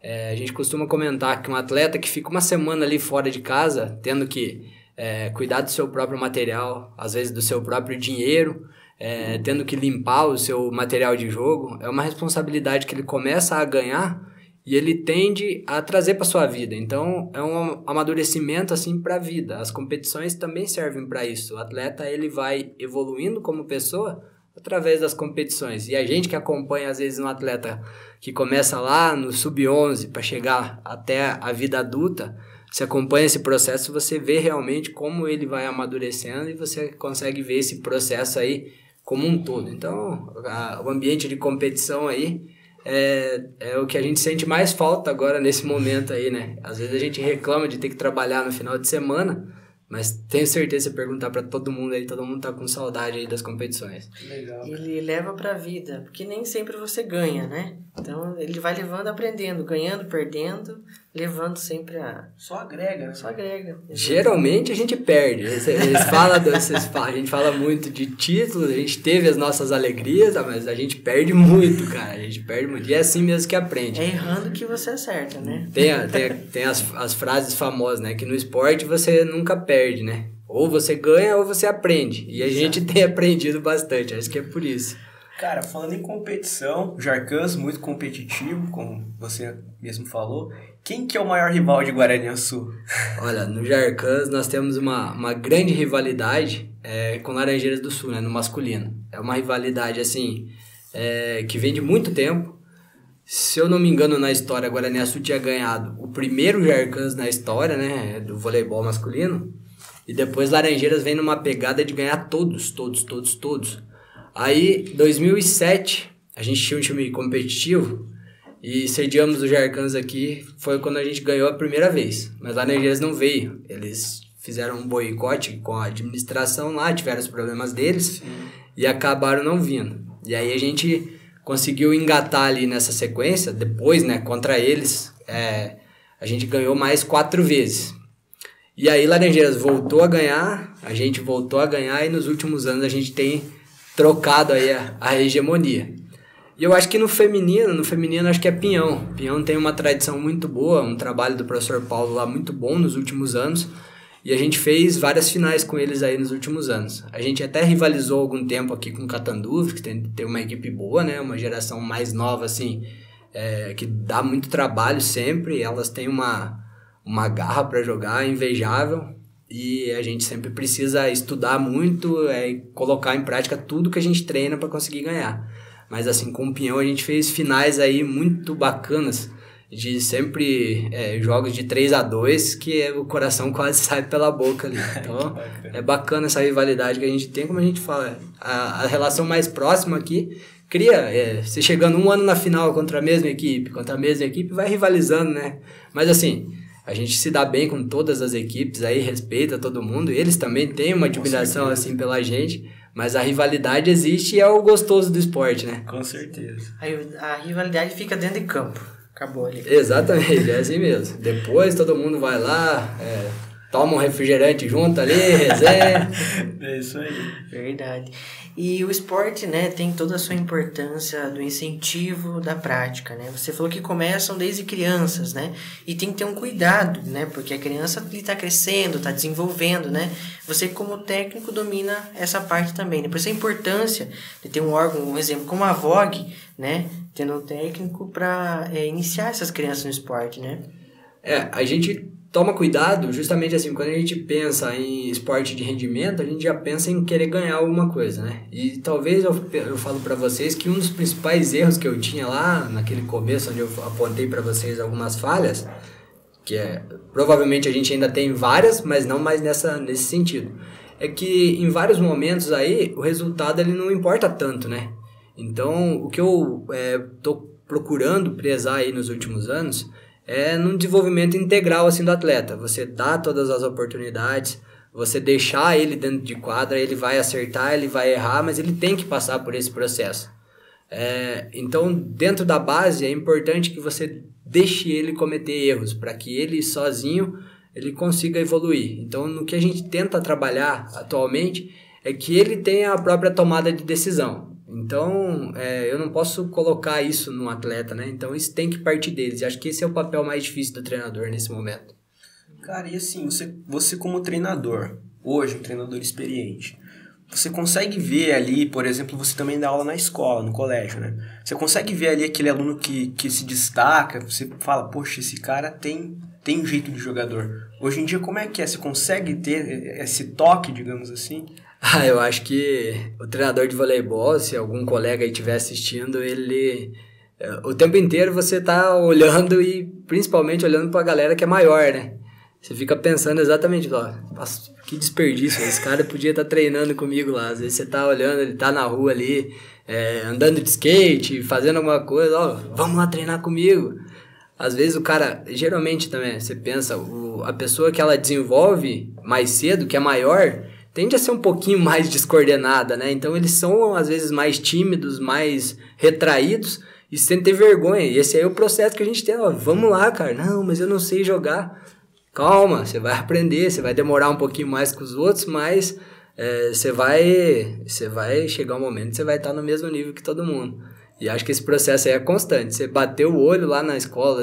É, a gente costuma comentar que um atleta que fica uma semana ali fora de casa, tendo que é, cuidar do seu próprio material, às vezes do seu próprio dinheiro, é, tendo que limpar o seu material de jogo, é uma responsabilidade que ele começa a ganhar e ele tende a trazer para sua vida. Então, é um amadurecimento assim para a vida. As competições também servem para isso. O atleta ele vai evoluindo como pessoa através das competições. E a gente que acompanha às vezes um atleta que começa lá no sub-11 para chegar até a vida adulta, você acompanha esse processo, você vê realmente como ele vai amadurecendo e você consegue ver esse processo aí como um todo. Então, a, o ambiente de competição aí é, é o que a gente sente mais falta agora nesse momento aí, né? Às vezes a gente reclama de ter que trabalhar no final de semana, mas tenho certeza se perguntar para todo mundo aí, todo mundo tá com saudade aí das competições. Legal. Ele leva pra vida, porque nem sempre você ganha, né? Então ele vai levando, aprendendo, ganhando, perdendo, levando sempre a. Só agrega, né? Só agrega. Geralmente a gente perde. Eles, vocês falam, a gente fala muito de títulos, a gente teve as nossas alegrias, mas a gente perde muito, cara. A gente perde muito. E é assim mesmo que aprende. É errando que você acerta, né? Tem, tem, tem as, as frases famosas, né? Que no esporte você nunca perde, né? Ou você ganha ou você aprende. E a Exato. gente tem aprendido bastante, acho que é por isso. Cara, falando em competição, Jarcãs muito competitivo, como você mesmo falou. Quem que é o maior rival de Guaraniaçu? Olha, no Jarcãs nós temos uma, uma grande rivalidade é, com Laranjeiras do Sul, né, no masculino. É uma rivalidade, assim, é, que vem de muito tempo. Se eu não me engano, na história, a Guaraniaçu tinha ganhado o primeiro Jarcãs na história, né, do voleibol masculino. E depois Laranjeiras vem numa pegada de ganhar todos, todos, todos, todos. Aí, 2007, a gente tinha um time competitivo e sediamos o Jarcans aqui. Foi quando a gente ganhou a primeira vez. Mas lá Laranjeiras não veio. Eles fizeram um boicote com a administração lá, tiveram os problemas deles e acabaram não vindo. E aí a gente conseguiu engatar ali nessa sequência. Depois, né, contra eles, é, a gente ganhou mais quatro vezes. E aí Laranjeiras voltou a ganhar, a gente voltou a ganhar e nos últimos anos a gente tem trocado aí a, a hegemonia. E eu acho que no feminino, no feminino acho que é Pinhão. Pinhão tem uma tradição muito boa, um trabalho do professor Paulo lá muito bom nos últimos anos. E a gente fez várias finais com eles aí nos últimos anos. A gente até rivalizou algum tempo aqui com Catanduva, que tem, tem uma equipe boa, né? Uma geração mais nova, assim, é, que dá muito trabalho sempre. Elas têm uma, uma garra para jogar invejável e a gente sempre precisa estudar muito é, e colocar em prática tudo que a gente treina para conseguir ganhar. Mas assim, com o Pinhão a gente fez finais aí muito bacanas, de sempre é, jogos de 3 a 2 que o coração quase sai pela boca ali. Então é bacana essa rivalidade que a gente tem, como a gente fala, a, a relação mais próxima aqui cria, é, você chegando um ano na final contra a mesma equipe, contra a mesma equipe, vai rivalizando, né? Mas assim, a gente se dá bem com todas as equipes aí, respeita todo mundo. Eles também têm uma admiração assim pela gente, mas a rivalidade existe e é o gostoso do esporte, né? Com certeza. A, a rivalidade fica dentro de campo. Acabou ali. Exatamente, é assim mesmo. Depois todo mundo vai lá, é, toma um refrigerante junto ali, resenha. é isso aí. Verdade. E o esporte, né, tem toda a sua importância do incentivo da prática, né? Você falou que começam desde crianças, né? E tem que ter um cuidado, né? Porque a criança está crescendo, está desenvolvendo, né? Você como técnico domina essa parte também, né? A importância de ter um órgão, um exemplo como a VOG, né? Tendo um técnico para é, iniciar essas crianças no esporte, né? É, a gente toma cuidado, justamente assim, quando a gente pensa em esporte de rendimento, a gente já pensa em querer ganhar alguma coisa, né? E talvez eu, eu falo para vocês que um dos principais erros que eu tinha lá, naquele começo, onde eu apontei para vocês algumas falhas, que é, provavelmente a gente ainda tem várias, mas não mais nessa, nesse sentido, é que em vários momentos aí, o resultado ele não importa tanto, né? Então, o que eu é, tô procurando prezar aí nos últimos anos é num desenvolvimento integral assim do atleta. Você dá todas as oportunidades, você deixar ele dentro de quadra, ele vai acertar, ele vai errar, mas ele tem que passar por esse processo. É, então, dentro da base, é importante que você deixe ele cometer erros, para que ele sozinho ele consiga evoluir. Então, no que a gente tenta trabalhar atualmente é que ele tenha a própria tomada de decisão. Então, é, eu não posso colocar isso no atleta, né? Então, isso tem que partir deles. E acho que esse é o papel mais difícil do treinador nesse momento. Cara, e assim, você, você como treinador, hoje, um treinador experiente, você consegue ver ali, por exemplo, você também dá aula na escola, no colégio, né? Você consegue ver ali aquele aluno que, que se destaca, você fala, poxa, esse cara tem, tem jeito de jogador. Hoje em dia, como é que é? Você consegue ter esse toque, digamos assim? Ah, eu acho que o treinador de voleibol, se algum colega estiver assistindo, ele. É, o tempo inteiro você tá olhando e principalmente olhando para a galera que é maior, né? Você fica pensando exatamente, ó, que desperdício, esse cara podia estar tá treinando comigo lá. Às vezes você tá olhando, ele tá na rua ali, é, andando de skate, fazendo alguma coisa, ó, vamos lá treinar comigo. Às vezes o cara, geralmente também, você pensa, o, a pessoa que ela desenvolve mais cedo, que é maior, tende a ser um pouquinho mais descoordenada, né? Então eles são às vezes mais tímidos, mais retraídos e sem ter vergonha. E esse aí é o processo que a gente tem. Ó, vamos lá, cara. Não, mas eu não sei jogar. Calma, você vai aprender, você vai demorar um pouquinho mais que os outros, mas é, você vai você vai chegar um momento você vai estar no mesmo nível que todo mundo. E acho que esse processo aí é constante. Você bateu o olho lá na escola,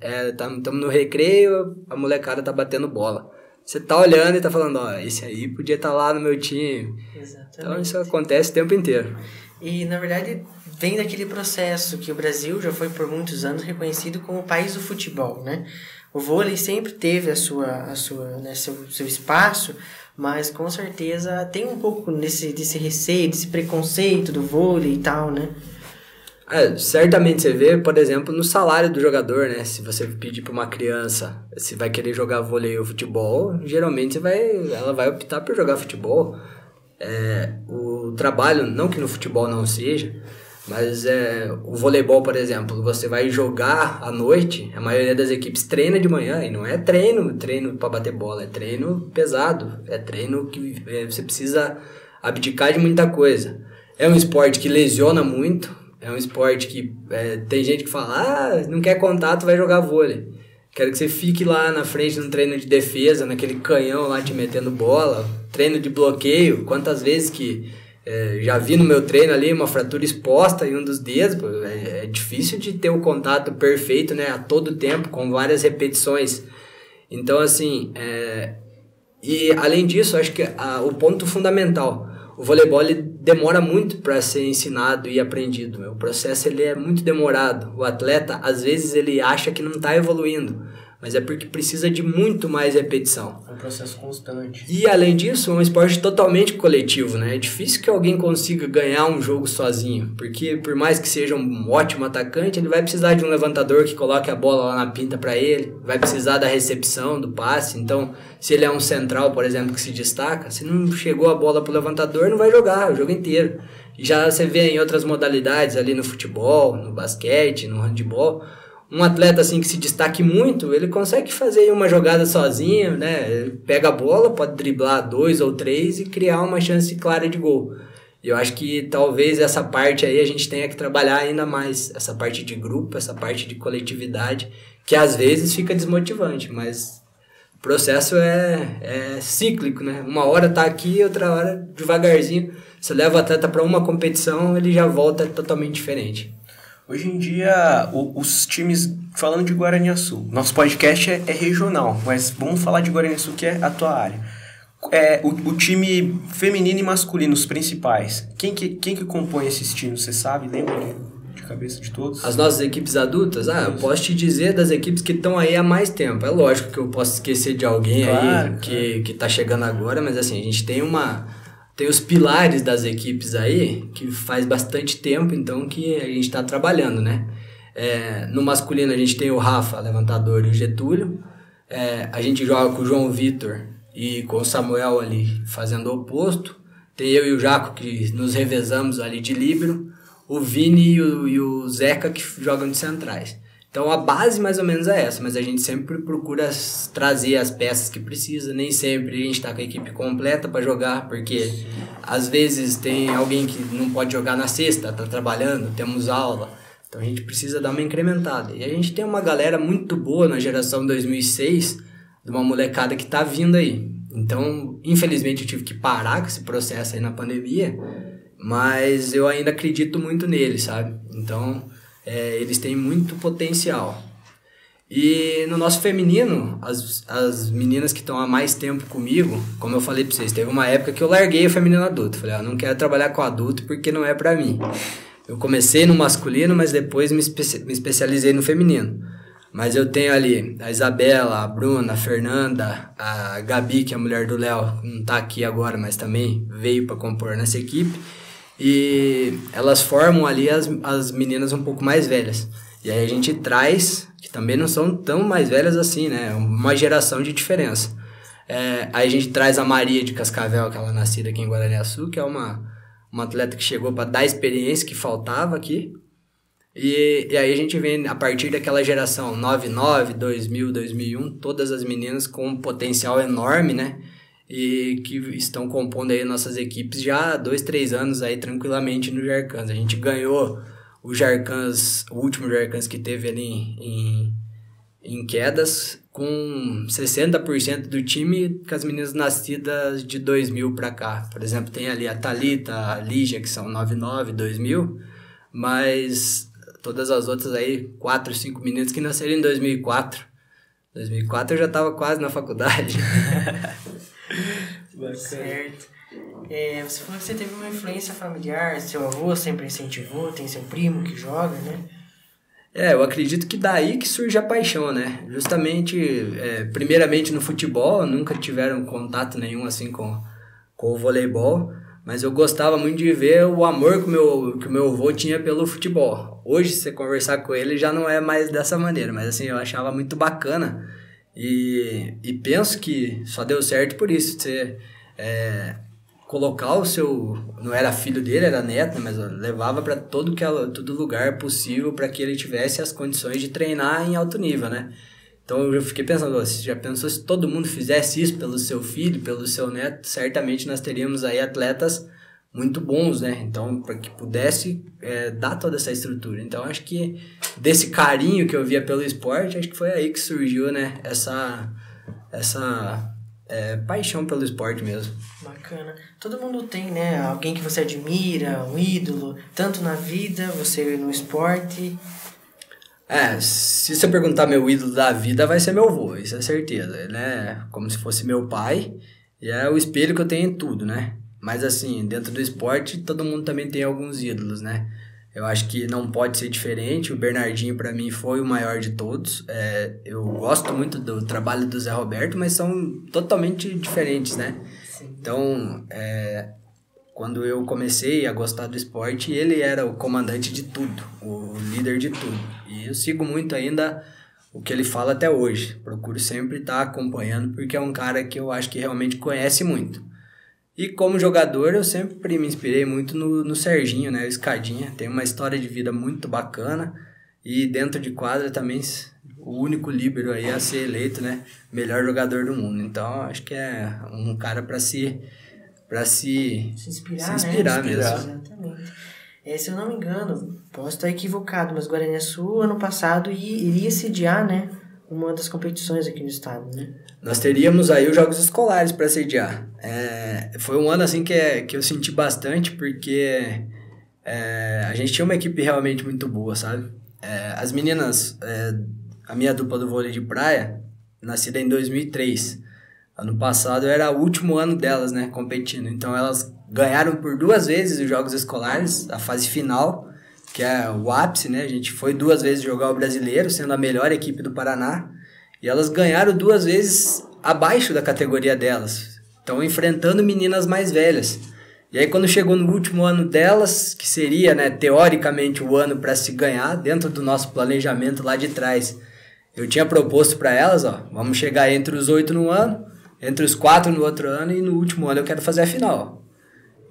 estamos é, é, no recreio, a molecada tá batendo bola. Você tá olhando e tá falando, ó, esse aí podia estar tá lá no meu time. Exatamente. Então isso acontece o tempo inteiro. E na verdade vem daquele processo que o Brasil já foi por muitos anos reconhecido como o país do futebol, né? O vôlei sempre teve a sua, a sua, né, seu, seu espaço, mas com certeza tem um pouco desse, desse receio, desse preconceito do vôlei e tal, né? É, certamente você vê, por exemplo, no salário do jogador, né? Se você pedir para uma criança se vai querer jogar vôlei ou futebol, geralmente vai, ela vai optar por jogar futebol. É, o trabalho, não que no futebol não seja, mas é, o voleibol, por exemplo, você vai jogar à noite, a maioria das equipes treina de manhã, e não é treino, treino para bater bola, é treino pesado, é treino que é, você precisa abdicar de muita coisa. É um esporte que lesiona muito, é um esporte que é, tem gente que fala, ah, não quer contato, vai jogar vôlei. Quero que você fique lá na frente no treino de defesa, naquele canhão lá te metendo bola, treino de bloqueio. Quantas vezes que é, já vi no meu treino ali uma fratura exposta em um dos dedos, pô, é, é, difícil de ter o contato perfeito, né, a todo tempo, com várias repetições. Então, assim, é, e além disso, acho que a, o ponto fundamental o voleibol ele demora muito para ser ensinado e aprendido. O processo ele é muito demorado. O atleta, às vezes, ele acha que não está evoluindo mas é porque precisa de muito mais repetição. É um processo constante. E além disso, é um esporte totalmente coletivo, né? É difícil que alguém consiga ganhar um jogo sozinho, porque por mais que seja um ótimo atacante, ele vai precisar de um levantador que coloque a bola lá na pinta para ele, vai precisar da recepção, do passe. Então, se ele é um central, por exemplo, que se destaca, se não chegou a bola pro levantador, não vai jogar o jogo inteiro. Já você vê em outras modalidades ali no futebol, no basquete, no handebol, um atleta assim que se destaque muito, ele consegue fazer uma jogada sozinho, né? Ele pega a bola, pode driblar dois ou três e criar uma chance clara de gol. E eu acho que talvez essa parte aí a gente tenha que trabalhar ainda mais, essa parte de grupo, essa parte de coletividade, que às vezes fica desmotivante, mas o processo é, é cíclico, né? Uma hora tá aqui, outra hora devagarzinho. Você leva o atleta para uma competição, ele já volta totalmente diferente. Hoje em dia, o, os times, falando de Guaraniaçu, nosso podcast é, é, regional, mas vamos falar de Guaraniaçu, que é a tua área. É, o, o time feminino e masculino, os principais, quem que, quem que compõe esses times, você sabe, lembra de cabeça de todos? As nossas equipes adultas? Ah, eu posso te dizer das equipes que estão aí há mais tempo. É lógico que eu posso esquecer de alguém claro, aí que, que tá chegando agora, mas assim, a gente tem uma tem os pilares das equipes aí, que faz bastante tempo, então, que a gente está trabalhando, né? É, no masculino a gente tem o Rafa, levantador, e o Getúlio. É, a gente joga com o João Vitor e com o Samuel ali fazendo o oposto. Tem eu e o Jaco que nos revezamos ali de líbero. O Vini e o, e o Zeca que jogam de centrais. Então a base mais ou menos é essa, mas a gente sempre procura trazer as peças que precisa. Nem sempre a gente está com a equipe completa para jogar, porque às vezes tem alguém que não pode jogar na sexta, está trabalhando, temos aula. Então a gente precisa dar uma incrementada. E a gente tem uma galera muito boa na geração 2006, de uma molecada que está vindo aí. Então, infelizmente, eu tive que parar com esse processo aí na pandemia, mas eu ainda acredito muito nele, sabe? Então é, eles têm muito potencial. E no nosso feminino, as, as meninas que estão há mais tempo comigo, como eu falei pra vocês, teve uma época que eu larguei o feminino adulto. Falei, ah, não quero trabalhar com adulto porque não é pra mim. Eu comecei no masculino, mas depois me, me especializei no feminino. Mas eu tenho ali a Isabela, a Bruna, a Fernanda, a Gabi, que é a mulher do Léo, não tá aqui agora, mas também veio para compor nessa equipe. E elas formam ali as, as meninas um pouco mais velhas. E aí a gente traz, que também não são tão mais velhas assim, né? Uma geração de diferença. É, aí a gente traz a Maria de Cascavel, que ela é nascida aqui em Guaraniaçu, que é uma, uma atleta que chegou para dar experiência que faltava aqui. E, e aí a gente vem, a partir daquela geração 99, 2000, 2001, todas as meninas com um potencial enorme, né? E que estão compondo aí nossas equipes já há dois, três anos aí tranquilamente no Jarcans. A gente ganhou o Jarcans, o último Jarcans que teve ali em, em quedas, com 60% do time com as meninas nascidas de 2000 para cá. Por exemplo, tem ali a Talita, a Lígia, que são 99, 2000, mas todas as outras aí, 4, 5 meninas que nasceram em 2004. 2004 eu já estava quase na faculdade. certo. É, você falou que você teve uma influência familiar, seu avô sempre incentivou, tem seu primo que joga, né? É, eu acredito que daí que surge a paixão, né? Justamente, é, primeiramente no futebol, nunca tiveram contato nenhum assim com, com o voleibol, mas eu gostava muito de ver o amor que o meu, que meu avô tinha pelo futebol. Hoje, se você conversar com ele, já não é mais dessa maneira, mas assim, eu achava muito bacana e, e penso que só deu certo por isso. Você é, colocar o seu. Não era filho dele, era neto, mas levava para todo, que, todo lugar possível para que ele tivesse as condições de treinar em alto nível, né? Então eu fiquei pensando, você já pensou se todo mundo fizesse isso pelo seu filho, pelo seu neto, certamente nós teríamos aí atletas muito bons, né? Então, para que pudesse é, dar toda essa estrutura. Então, acho que desse carinho que eu via pelo esporte, acho que foi aí que surgiu, né? Essa, essa é, paixão pelo esporte mesmo. Bacana. Todo mundo tem, né? Alguém que você admira, um ídolo, tanto na vida, você no esporte. É, se você perguntar meu ídolo da vida, vai ser meu avô, isso é certeza. Ele é como se fosse meu pai e é o espelho que eu tenho em tudo, né? Mas assim, dentro do esporte, todo mundo também tem alguns ídolos, né? Eu acho que não pode ser diferente. O Bernardinho, para mim, foi o maior de todos. É, eu gosto muito do trabalho do Zé Roberto, mas são totalmente diferentes, né? Sim. Então, é, quando eu comecei a gostar do esporte, ele era o comandante de tudo, o líder de tudo. E eu sigo muito ainda o que ele fala até hoje. Procuro sempre estar acompanhando, porque é um cara que eu acho que realmente conhece muito. E como jogador, eu sempre me inspirei muito no, no Serginho, né? O Escadinha. Tem uma história de vida muito bacana. E dentro de quadra também o único líbero aí a ser eleito, né? Melhor jogador do mundo. Então, acho que é um cara para se para se, se inspirar, se inspirar né? mesmo. Exatamente. É, se eu não me engano, posso estar equivocado, mas Guarani Sul ano passado iria sediar, né? Uma das competições aqui no estado, né? Nós teríamos aí os jogos escolares para sediar. É, foi um ano assim que, é, que eu senti bastante porque é, a gente tinha uma equipe realmente muito boa, sabe? É, as meninas, é, a minha dupla do vôlei de praia, nascida em 2003. Ano passado era o último ano delas, né, competindo. Então elas ganharam por duas vezes os jogos escolares, a fase final, que é o ápice, né? A gente foi duas vezes jogar o brasileiro, sendo a melhor equipe do Paraná. E elas ganharam duas vezes abaixo da categoria delas. Estão enfrentando meninas mais velhas. E aí quando chegou no último ano delas, que seria, né, teoricamente o ano para se ganhar dentro do nosso planejamento lá de trás, eu tinha proposto para elas, ó, vamos chegar entre os oito no ano, entre os quatro no outro ano e no último ano eu quero fazer a final.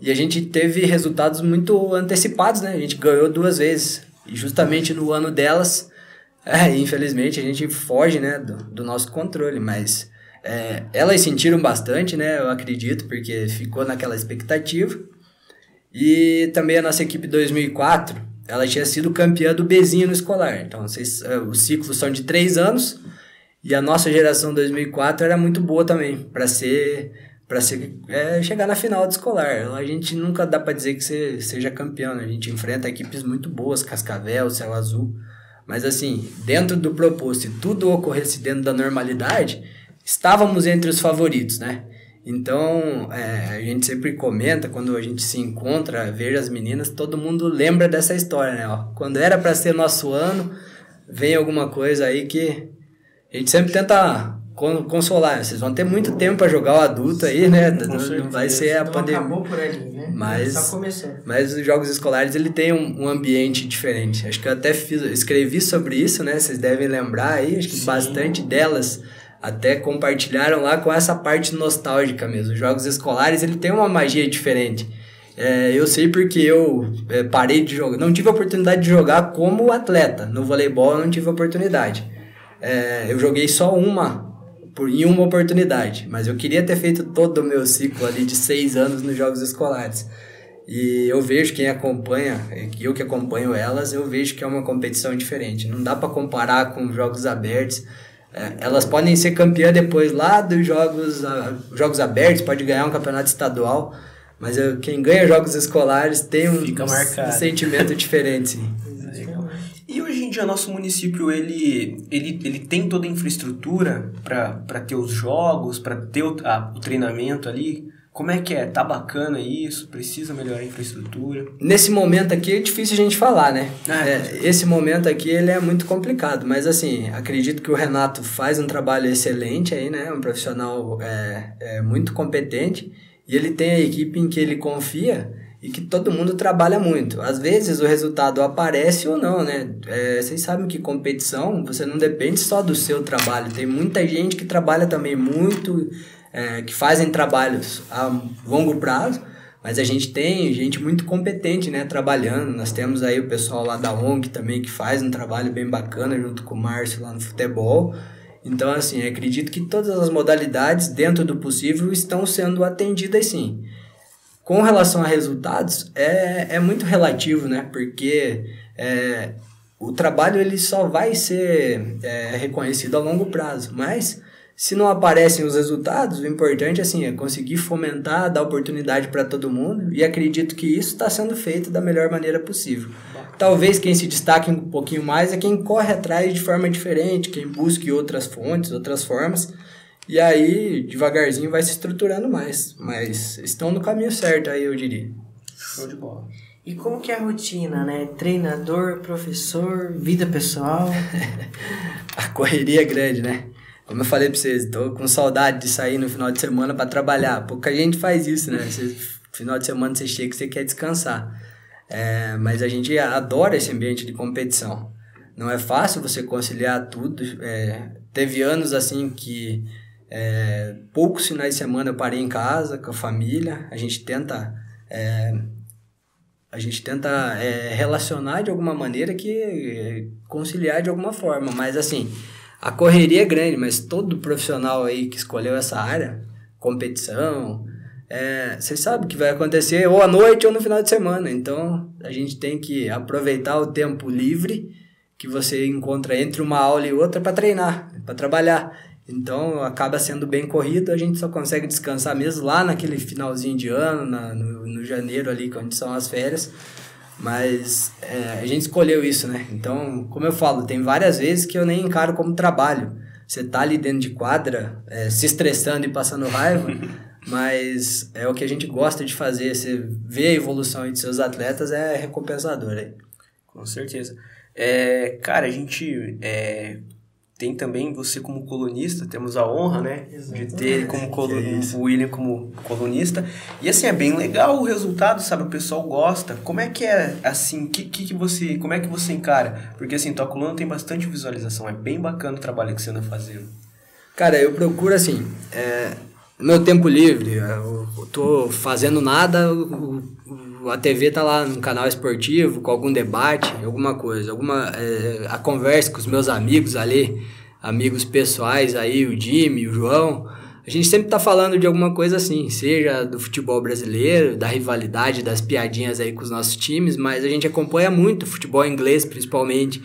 E a gente teve resultados muito antecipados, né? A gente ganhou duas vezes. E justamente no ano delas, é, infelizmente a gente foge, né, do, do nosso controle, mas é, elas sentiram bastante, né, eu acredito, porque ficou naquela expectativa. E também a nossa equipe 2004, ela tinha sido campeã do Bezinho no escolar. Então, vocês, é, os ciclos são de três anos e a nossa geração 2004 era muito boa também para ser para é, chegar na final do escolar. A gente nunca dá para dizer que você seja campeão, né? a gente enfrenta equipes muito boas, Cascavel, Céu Azul, mas assim, dentro do proposto, se tudo ocorresse dentro da normalidade, estávamos entre os favoritos, né? Então, é, a gente sempre comenta, quando a gente se encontra, veja as meninas, todo mundo lembra dessa história, né? Ó, quando era para ser nosso ano, vem alguma coisa aí que a gente sempre tenta consolar. Vocês vão ter muito tempo para jogar o adulto aí, né? não, não vai ser a pandemia. Acabou por ali, né? Mas, mas os jogos escolares ele tem um, um, ambiente diferente. Acho que eu até fiz, escrevi sobre isso, né? Vocês devem lembrar aí. Acho que Sim. bastante delas até compartilharam lá com essa parte nostálgica mesmo. Os jogos escolares ele tem uma magia diferente. É, eu sei porque eu é, parei de jogar, não tive a oportunidade de jogar como atleta. No voleibol eu não tive a oportunidade. É, eu joguei só uma por, em uma oportunidade, mas eu queria ter feito todo o meu ciclo ali de seis anos nos jogos escolares. E eu vejo quem acompanha, eu que acompanho elas, eu vejo que é uma competição diferente. Não dá para comparar com jogos abertos. É, elas podem ser campeã depois lá dos jogos, jogos abertos, pode ganhar um campeonato estadual, mas eu, quem ganha jogos escolares tem um, um sentimento diferente. Sim. Dia nosso município ele, ele, ele tem toda a infraestrutura para ter os jogos, para ter o, a, o treinamento ali. Como é que é? Tá bacana isso? Precisa melhorar a infraestrutura? Nesse momento aqui é difícil a gente falar, né? Ah, é, esse momento aqui ele é muito complicado, mas assim, acredito que o Renato faz um trabalho excelente aí, né? Um profissional é, é muito competente e ele tem a equipe em que ele confia e que todo mundo trabalha muito. Às vezes o resultado aparece ou não, né? É, vocês sabem que competição, você não depende só do seu trabalho. Tem muita gente que trabalha também muito, é, que fazem trabalhos a longo prazo, mas a gente tem gente muito competente, né, trabalhando. Nós temos aí o pessoal lá da ONG também que faz um trabalho bem bacana junto com o Márcio lá no futebol. Então, assim, acredito que todas as modalidades, dentro do possível, estão sendo atendidas sim. Com relação a resultados, é, é muito relativo, né? Porque é, o trabalho ele só vai ser é, reconhecido a longo prazo, mas se não aparecem os resultados, o importante assim, é conseguir fomentar, dar oportunidade para todo mundo e acredito que isso está sendo feito da melhor maneira possível. Talvez quem se destaque um pouquinho mais é quem corre atrás de forma diferente, quem busque outras fontes, outras formas, e aí, devagarzinho, vai se estruturando mais. Mas estão no caminho certo aí, eu diria. Show de bola. E como que é a rotina, né? Treinador, professor, vida pessoal? a correria é grande, né? Como eu falei pra vocês, tô com saudade de sair no final de semana para trabalhar. Pouca gente faz isso, né? Você, final de semana você chega e você quer descansar. É, mas a gente adora esse ambiente de competição. Não é fácil você conciliar tudo. É, teve anos assim que é, poucos finais de semana eu parei em casa com a família. A gente tenta é, a gente tenta é, relacionar de alguma maneira que é, conciliar de alguma forma. Mas assim, a correria é grande, mas todo profissional aí que escolheu essa área, competição, é, você sabe que vai acontecer ou à noite ou no final de semana. Então a gente tem que aproveitar o tempo livre que você encontra entre uma aula e outra para treinar, para trabalhar. Então acaba sendo bem corrido, a gente só consegue descansar mesmo lá naquele finalzinho de ano, na, no, no janeiro ali, quando são as férias. Mas é, a gente escolheu isso, né? Então, como eu falo, tem várias vezes que eu nem encaro como trabalho. Você tá ali dentro de quadra, é, se estressando e passando raiva, mas é o que a gente gosta de fazer. Você vê a evolução de seus atletas, é recompensador aí. Com certeza. É, cara, a gente é, tem também você como colunista, temos a honra, né, Exatamente. de ter ele como colunista, o William como colunista. E assim, é bem legal o resultado, sabe? O pessoal gosta. Como é que é assim, que, que, que você, como é que você encara? Porque assim, tua coluna tem bastante visualização, é bem bacana o trabalho que você anda fazendo. Cara, eu procuro assim, é, meu tempo livre, eu, eu tô fazendo nada, o, a TV tá lá num canal esportivo, com algum debate, alguma coisa, alguma é, a conversa com os meus amigos ali, amigos pessoais aí, o Jimmy, o João, a gente sempre tá falando de alguma coisa assim, seja do futebol brasileiro, da rivalidade, das piadinhas aí com os nossos times, mas a gente acompanha muito futebol inglês, principalmente.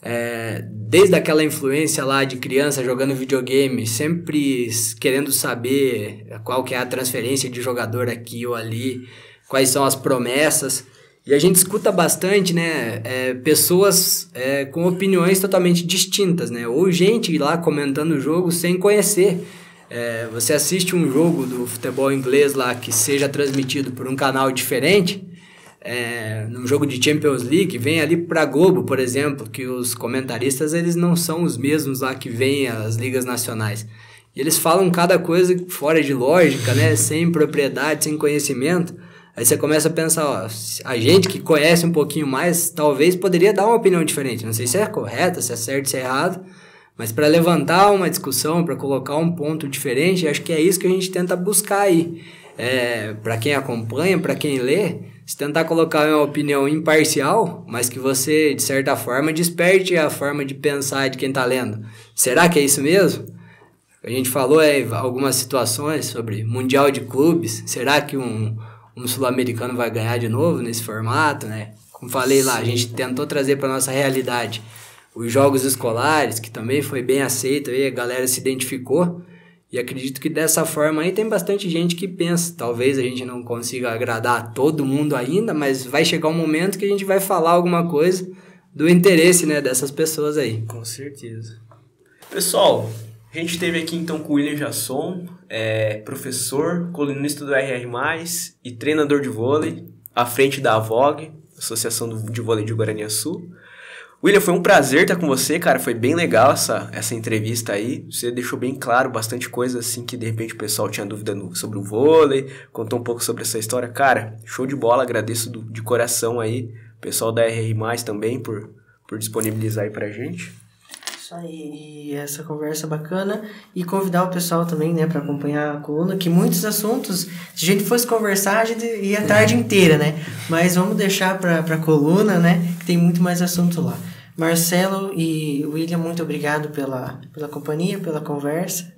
É, desde aquela influência lá de criança jogando videogame, sempre querendo saber qual que é a transferência de jogador aqui ou ali, quais são as promessas. E a gente escuta bastante, né, é, pessoas é, com opiniões totalmente distintas, né, ou gente lá comentando o jogo sem conhecer. É, você assiste um jogo do futebol inglês lá que seja transmitido por um canal diferente, é, num jogo de Champions League, vem ali para Globo, por exemplo, que os comentaristas eles não são os mesmos lá que vêm as ligas nacionais. E eles falam cada coisa fora de lógica, né, sem propriedade, sem conhecimento. Aí você começa a pensar, ó, a gente que conhece um pouquinho mais, talvez poderia dar uma opinião diferente. Não sei se é correta, se é certo, se é errado, mas para levantar uma discussão, para colocar um ponto diferente, acho que é isso que a gente tenta buscar aí. É, para quem acompanha, para quem lê, se tentar colocar uma opinião imparcial, mas que você, de certa forma, desperte a forma de pensar de quem está lendo. Será que é isso mesmo? A gente falou é, algumas situações sobre Mundial de Clubes. Será que um, um sul-americano vai ganhar de novo nesse formato, né? Como falei lá, a gente tentou trazer para nossa realidade os jogos escolares, que também foi bem aceito, aí a galera se identificou. E acredito que dessa forma aí tem bastante gente que pensa, talvez a gente não consiga agradar todo mundo ainda, mas vai chegar um momento que a gente vai falar alguma coisa do interesse, né, dessas pessoas aí. Com certeza. Pessoal, a gente esteve aqui então com o William Jasson, é, professor, colunista do RR+, e treinador de vôlei, à frente da AVOG, Associação de Vôlei de Guaraniaçu. William, foi um prazer estar com você, cara, foi bem legal essa, essa entrevista aí, você deixou bem claro bastante coisa, assim, que de repente o pessoal tinha dúvida no, sobre o vôlei, contou um pouco sobre essa história, cara, show de bola, agradeço do, de coração aí, pessoal da RR+, também, por, por disponibilizar aí pra gente. Isso aí, essa conversa bacana e convidar o pessoal também, né, para acompanhar a coluna, que muitos assuntos, se a gente fosse conversar, a gente ia a tarde inteira, né? Mas vamos deixar para a coluna, né, que tem muito mais assunto lá. Marcelo e William, muito obrigado pela, pela companhia, pela conversa.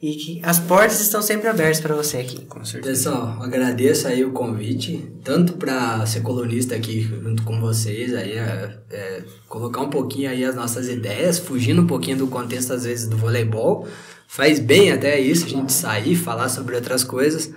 E que as portas estão sempre abertas para você aqui. Com certeza. Pessoal, agradeço aí o convite, tanto para ser colunista aqui junto com vocês, aí é, é, colocar um pouquinho aí as nossas ideias, fugindo um pouquinho do contexto às vezes do voleibol. Faz bem até isso, a gente sair, falar sobre outras coisas.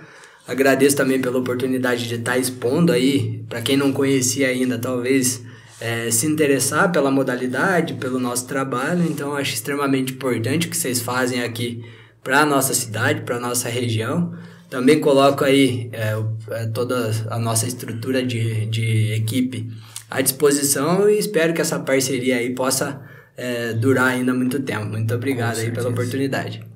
Agradeço também pela oportunidade de estar expondo aí, para quem não conhecia ainda, talvez é, se interessar pela modalidade, pelo nosso trabalho. Então, acho extremamente importante o que vocês fazem aqui para a nossa cidade, para a nossa região. Também coloco aí é, é, toda a nossa estrutura de, de equipe à disposição e espero que essa parceria aí possa é, durar ainda muito tempo. Muito obrigado aí pela oportunidade.